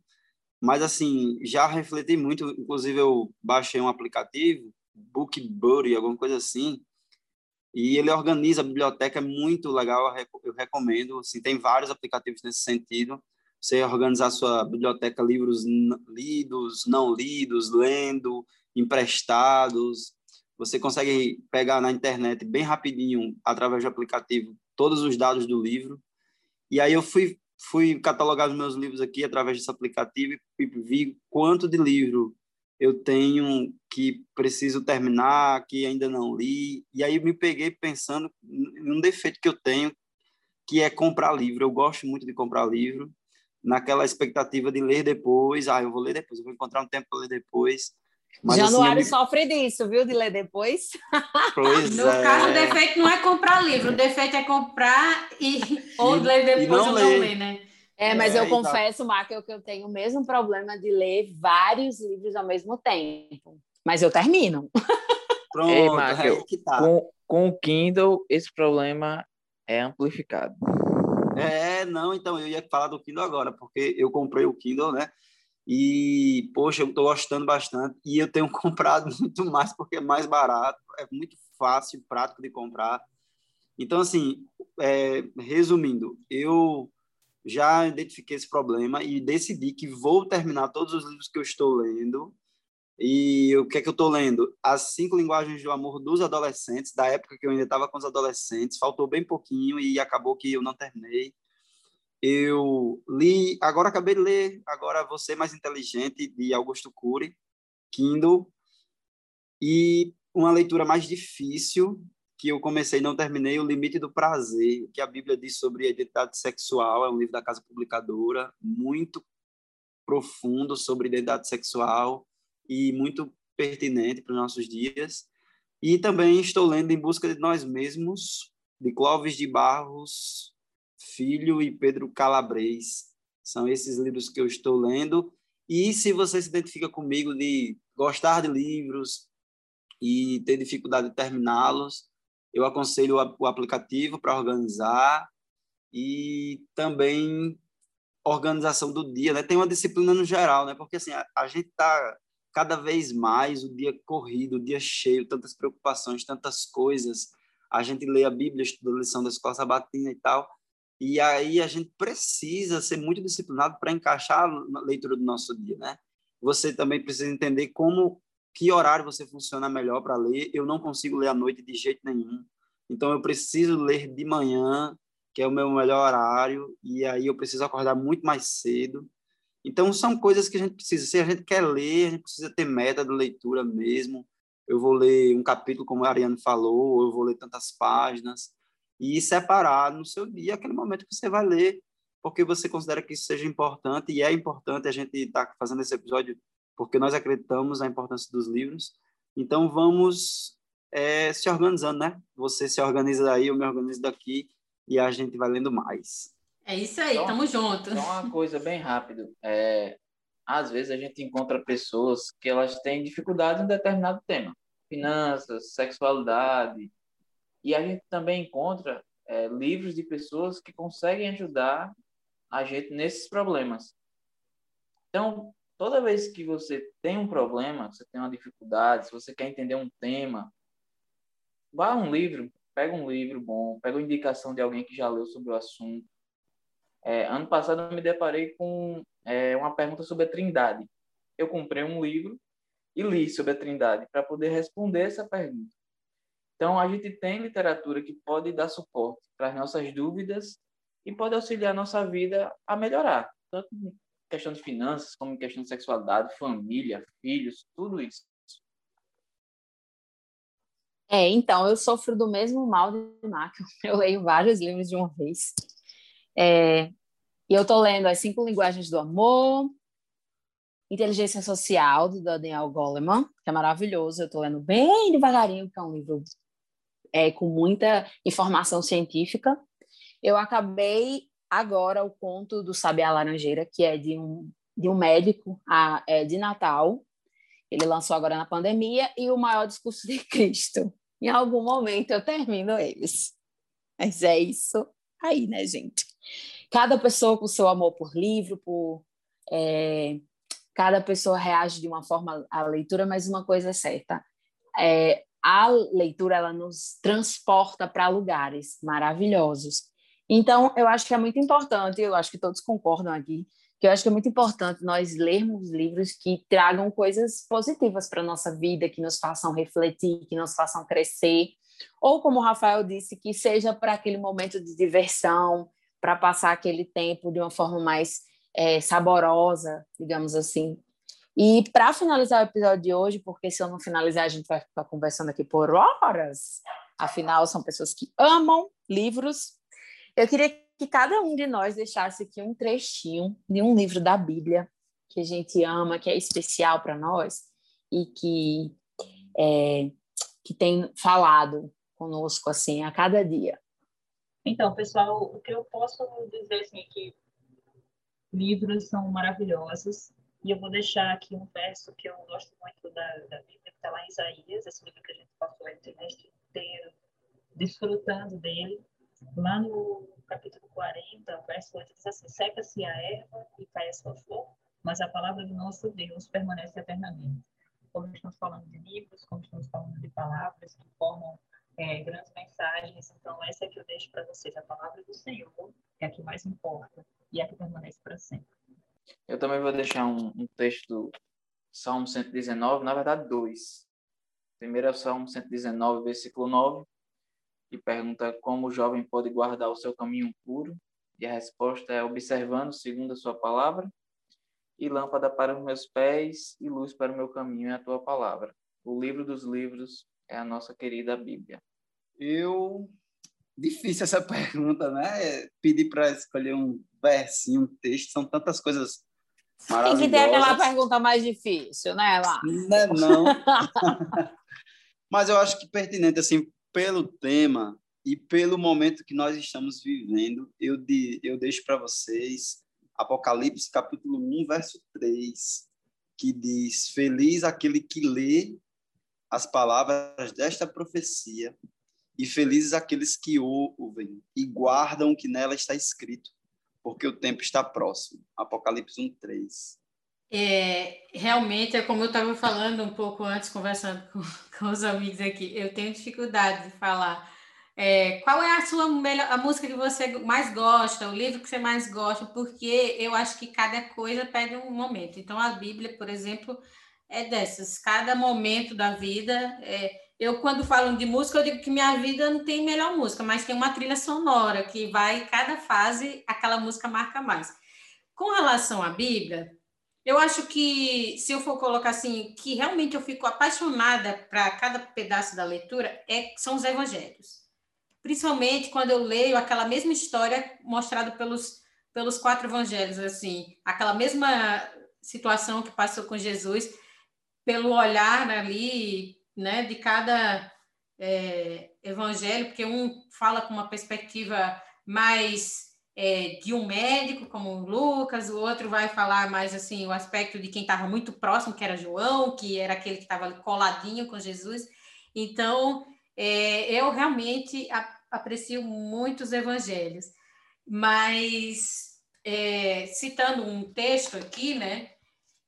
mas, assim, já refleti muito. Inclusive, eu baixei um aplicativo, BookBuddy, alguma coisa assim, e ele organiza a biblioteca, é muito legal, eu recomendo. Assim, tem vários aplicativos nesse sentido. Você organizar sua biblioteca, livros lidos, não lidos, lendo, emprestados. Você consegue pegar na internet bem rapidinho, através do aplicativo, todos os dados do livro. E aí eu fui fui catalogar os meus livros aqui através desse aplicativo e vi quanto de livro eu tenho que preciso terminar, que ainda não li. E aí me peguei pensando num defeito que eu tenho, que é comprar livro. Eu gosto muito de comprar livro, naquela expectativa de ler depois. Ah, eu vou ler depois, eu vou encontrar um tempo para ler depois. Mas, Januário assim, sofre disso, viu? De ler depois. Pois no é. caso, o defeito não é comprar livro, o defeito é comprar e ou ler depois não ou ler. não ler, né? É, mas é, eu então... confesso, Marco, que eu tenho o mesmo problema de ler vários livros ao mesmo tempo. Mas eu termino. Pronto, Ei, Marco, é que tá. com, com o Kindle, esse problema é amplificado. É, não, então, eu ia falar do Kindle agora, porque eu comprei o Kindle, né? E, poxa, eu estou gostando bastante. E eu tenho comprado muito mais porque é mais barato, é muito fácil, prático de comprar. Então, assim, é, resumindo, eu já identifiquei esse problema e decidi que vou terminar todos os livros que eu estou lendo. E o que é que eu estou lendo? As cinco linguagens do amor dos adolescentes, da época que eu ainda estava com os adolescentes. Faltou bem pouquinho e acabou que eu não terminei. Eu li, agora acabei de ler, agora Você Mais Inteligente, de Augusto Cury, Kindle, e uma leitura mais difícil, que eu comecei e não terminei, O Limite do Prazer, que a Bíblia diz sobre a identidade sexual, é um livro da Casa Publicadora, muito profundo sobre identidade sexual e muito pertinente para os nossos dias. E também estou lendo Em Busca de Nós Mesmos, de Clóvis de Barros, Filho e Pedro Calabres. São esses livros que eu estou lendo. E se você se identifica comigo de gostar de livros e ter dificuldade de terminá-los, eu aconselho o aplicativo para organizar e também organização do dia, né? Tem uma disciplina no geral, né? Porque assim, a, a gente tá cada vez mais o dia corrido, o dia cheio, tantas preocupações, tantas coisas. A gente lê a Bíblia, estuda a lição da escola sabatina e tal. E aí a gente precisa ser muito disciplinado para encaixar a leitura do nosso dia, né? Você também precisa entender como que horário você funciona melhor para ler. Eu não consigo ler à noite de jeito nenhum. Então eu preciso ler de manhã, que é o meu melhor horário, e aí eu preciso acordar muito mais cedo. Então, são coisas que a gente precisa. Se a gente quer ler, a gente precisa ter meta de leitura mesmo. Eu vou ler um capítulo, como a Ariane falou, eu vou ler tantas páginas, e separar no seu dia aquele momento que você vai ler, porque você considera que isso seja importante, e é importante a gente estar tá fazendo esse episódio porque nós acreditamos na importância dos livros. Então, vamos é, se organizando, né? Você se organiza daí, eu me organizo daqui, e a gente vai lendo mais. É isso aí, então, tamo junto. Então, uma coisa bem rápido. É, às vezes a gente encontra pessoas que elas têm dificuldade em determinado tema. Finanças, sexualidade. E a gente também encontra é, livros de pessoas que conseguem ajudar a gente nesses problemas. Então, toda vez que você tem um problema, você tem uma dificuldade, se você quer entender um tema, vá a um livro, pega um livro bom, pega uma indicação de alguém que já leu sobre o assunto. É, ano passado eu me deparei com é, uma pergunta sobre a Trindade. Eu comprei um livro e li sobre a Trindade para poder responder essa pergunta. Então a gente tem literatura que pode dar suporte para as nossas dúvidas e pode auxiliar a nossa vida a melhorar, tanto em questão de finanças como em questão de sexualidade, família, filhos, tudo isso. É, então, eu sofro do mesmo mal de Marco. Eu leio vários livros de uma vez. É, e eu estou lendo As Cinco Linguagens do Amor, Inteligência Social, do Daniel Goleman, que é maravilhoso. Eu estou lendo bem devagarinho, que é um livro é, com muita informação científica. Eu acabei agora o conto do Sabiá Laranjeira, que é de um, de um médico a, é, de Natal, ele lançou agora na pandemia e o maior discurso de Cristo. Em algum momento eu termino eles. Mas é isso aí, né, gente? Cada pessoa com seu amor por livro, por é, cada pessoa reage de uma forma à leitura, mas uma coisa é certa: é, a leitura ela nos transporta para lugares maravilhosos. Então, eu acho que é muito importante, eu acho que todos concordam aqui, que eu acho que é muito importante nós lermos livros que tragam coisas positivas para a nossa vida, que nos façam refletir, que nos façam crescer, ou como o Rafael disse, que seja para aquele momento de diversão, para passar aquele tempo de uma forma mais é, saborosa, digamos assim. E para finalizar o episódio de hoje, porque se eu não finalizar, a gente vai ficar conversando aqui por horas, afinal, são pessoas que amam livros, eu queria que cada um de nós deixasse aqui um trechinho de um livro da Bíblia que a gente ama, que é especial para nós e que é, que tem falado conosco assim a cada dia. Então, pessoal, o que eu posso dizer assim é que livros são maravilhosos e eu vou deixar aqui um verso que eu gosto muito da, da Bíblia, que está lá em Isaías, esse livro que a gente passou o trimestre inteiro desfrutando dele. Lá no capítulo 40, verso 8, diz assim: Seca-se a erva e cai a sua flor, mas a palavra do nosso Deus permanece eternamente. Como estamos falando de livros, como estamos falando de palavras que formam é, grandes mensagens, então essa é que eu deixo para vocês, a palavra do Senhor, é a que mais importa e é a que permanece para sempre. Eu também vou deixar um, um texto do Salmo 119, na verdade, dois. Primeiro é o Salmo 119, versículo 9, que pergunta como o jovem pode guardar o seu caminho puro, e a resposta é observando segundo a sua palavra, e lâmpada para os meus pés e luz para o meu caminho é a tua palavra. O livro dos livros é a nossa querida Bíblia. Eu difícil essa pergunta, né? Pedir para escolher um versinho, um texto, são tantas coisas maravilhosas. Tem que ter aquela pergunta mais difícil, né, Lá? Não, é não. Mas eu acho que pertinente assim pelo tema e pelo momento que nós estamos vivendo, eu, de, eu deixo para vocês Apocalipse capítulo 1, verso 3, que diz: Feliz aquele que lê as palavras desta profecia, e felizes aqueles que ouvem e guardam o que nela está escrito, porque o tempo está próximo. Apocalipse 1, 3. É, realmente, é como eu estava falando um pouco antes, conversando com, com os amigos aqui, eu tenho dificuldade de falar. É, qual é a sua melhor, a música que você mais gosta, o livro que você mais gosta? Porque eu acho que cada coisa pede um momento. Então, a Bíblia, por exemplo, é dessas. Cada momento da vida é, eu quando falo de música, eu digo que minha vida não tem melhor música, mas tem uma trilha sonora que vai, cada fase, aquela música marca mais. Com relação à Bíblia, eu acho que, se eu for colocar assim, que realmente eu fico apaixonada para cada pedaço da leitura, é, são os evangelhos. Principalmente quando eu leio aquela mesma história mostrada pelos, pelos quatro evangelhos, assim, aquela mesma situação que passou com Jesus, pelo olhar ali, né, de cada é, evangelho, porque um fala com uma perspectiva mais é, de um médico, como Lucas, o outro vai falar mais assim o aspecto de quem estava muito próximo, que era João, que era aquele que estava coladinho com Jesus. Então, é, eu realmente aprecio muito os evangelhos, mas é, citando um texto aqui, né,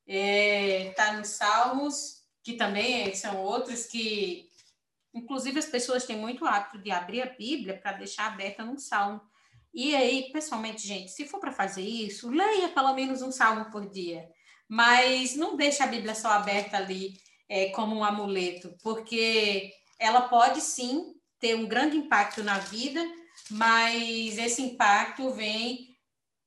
está é, nos Salmos, que também são outros que, inclusive, as pessoas têm muito hábito de abrir a Bíblia para deixar aberta num salmo. E aí, pessoalmente, gente, se for para fazer isso, leia pelo menos um salmo por dia. Mas não deixe a Bíblia só aberta ali é, como um amuleto, porque ela pode sim ter um grande impacto na vida, mas esse impacto vem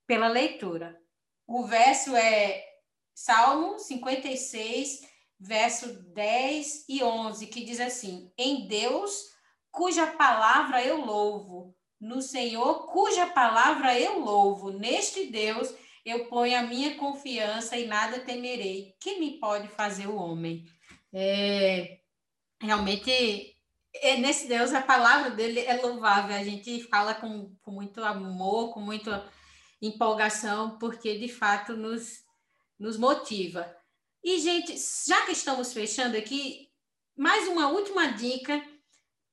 pela leitura. O verso é Salmo 56, verso 10 e 11, que diz assim: Em Deus, cuja palavra eu louvo, no Senhor, cuja palavra eu louvo, neste Deus eu ponho a minha confiança e nada temerei. Que me pode fazer o homem? É, realmente, é, nesse Deus, a palavra dele é louvável. A gente fala com, com muito amor, com muita empolgação, porque de fato nos nos motiva. E, gente, já que estamos fechando aqui, mais uma última dica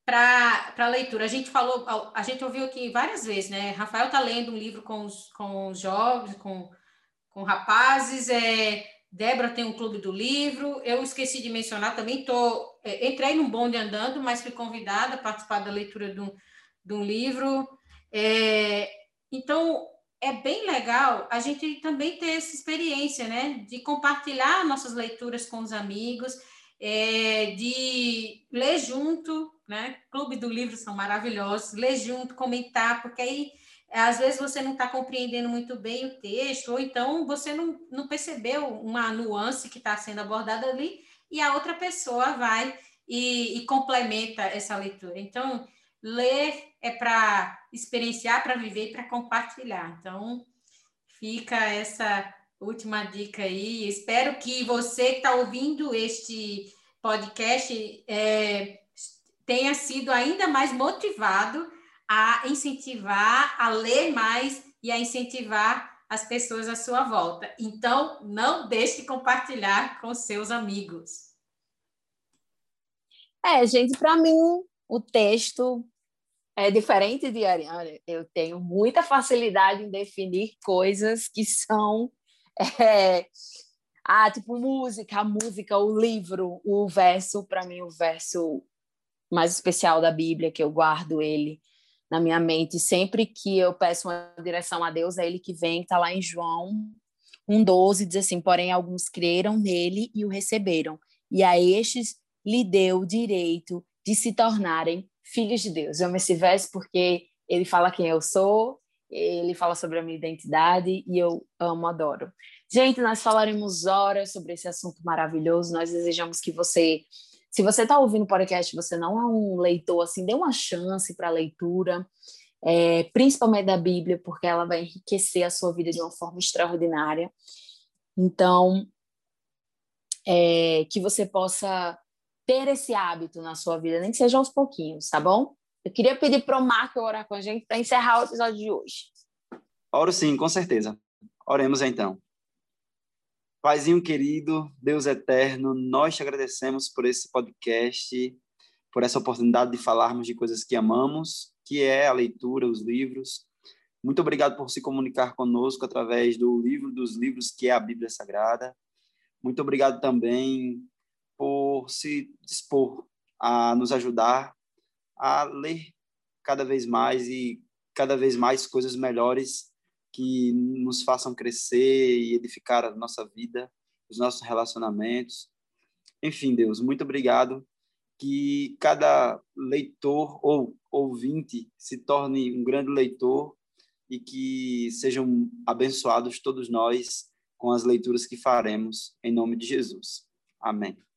para a leitura. A gente falou, a gente ouviu aqui várias vezes, né? Rafael está lendo um livro com os, com os jovens, com, com rapazes, é, Débora tem um clube do livro, eu esqueci de mencionar, também tô, é, entrei num bonde andando, mas fui convidada a participar da leitura de um, de um livro. É, então, é bem legal a gente também ter essa experiência, né? De compartilhar nossas leituras com os amigos, é, de ler junto, né? Clube do Livro são maravilhosos, ler junto, comentar, porque aí às vezes você não está compreendendo muito bem o texto, ou então você não, não percebeu uma nuance que está sendo abordada ali, e a outra pessoa vai e, e complementa essa leitura. Então, ler é para experienciar, para viver e para compartilhar. Então, fica essa última dica aí. Espero que você que está ouvindo este podcast é, tenha sido ainda mais motivado a incentivar, a ler mais e a incentivar as pessoas à sua volta. Então, não deixe de compartilhar com seus amigos. É, gente, para mim, o texto é diferente de Ariane. Eu tenho muita facilidade em definir coisas que são é, ah, tipo música, a música, o livro, o verso, para mim o verso mais especial da Bíblia que eu guardo ele na minha mente sempre que eu peço uma direção a Deus, é ele que vem, está lá em João 1:12 diz assim: "Porém alguns creram nele e o receberam, e a estes lhe deu o direito de se tornarem filhos de Deus. Eu esse verso porque ele fala quem eu sou, ele fala sobre a minha identidade e eu amo, adoro. Gente, nós falaremos horas sobre esse assunto maravilhoso. Nós desejamos que você, se você está ouvindo o podcast, você não é um leitor, assim, dê uma chance para a leitura, é, principalmente da Bíblia, porque ela vai enriquecer a sua vida de uma forma extraordinária. Então, é, que você possa ter esse hábito na sua vida, nem que seja aos pouquinhos, tá bom? Eu queria pedir para o Marco orar com a gente para encerrar o episódio de hoje. Oro sim, com certeza. Oremos então. Paizinho querido, Deus eterno, nós te agradecemos por esse podcast, por essa oportunidade de falarmos de coisas que amamos, que é a leitura, os livros. Muito obrigado por se comunicar conosco através do livro dos livros, que é a Bíblia Sagrada. Muito obrigado também por se dispor a nos ajudar a ler cada vez mais e cada vez mais coisas melhores que nos façam crescer e edificar a nossa vida, os nossos relacionamentos. Enfim, Deus, muito obrigado que cada leitor ou ouvinte se torne um grande leitor e que sejam abençoados todos nós com as leituras que faremos, em nome de Jesus. Amém.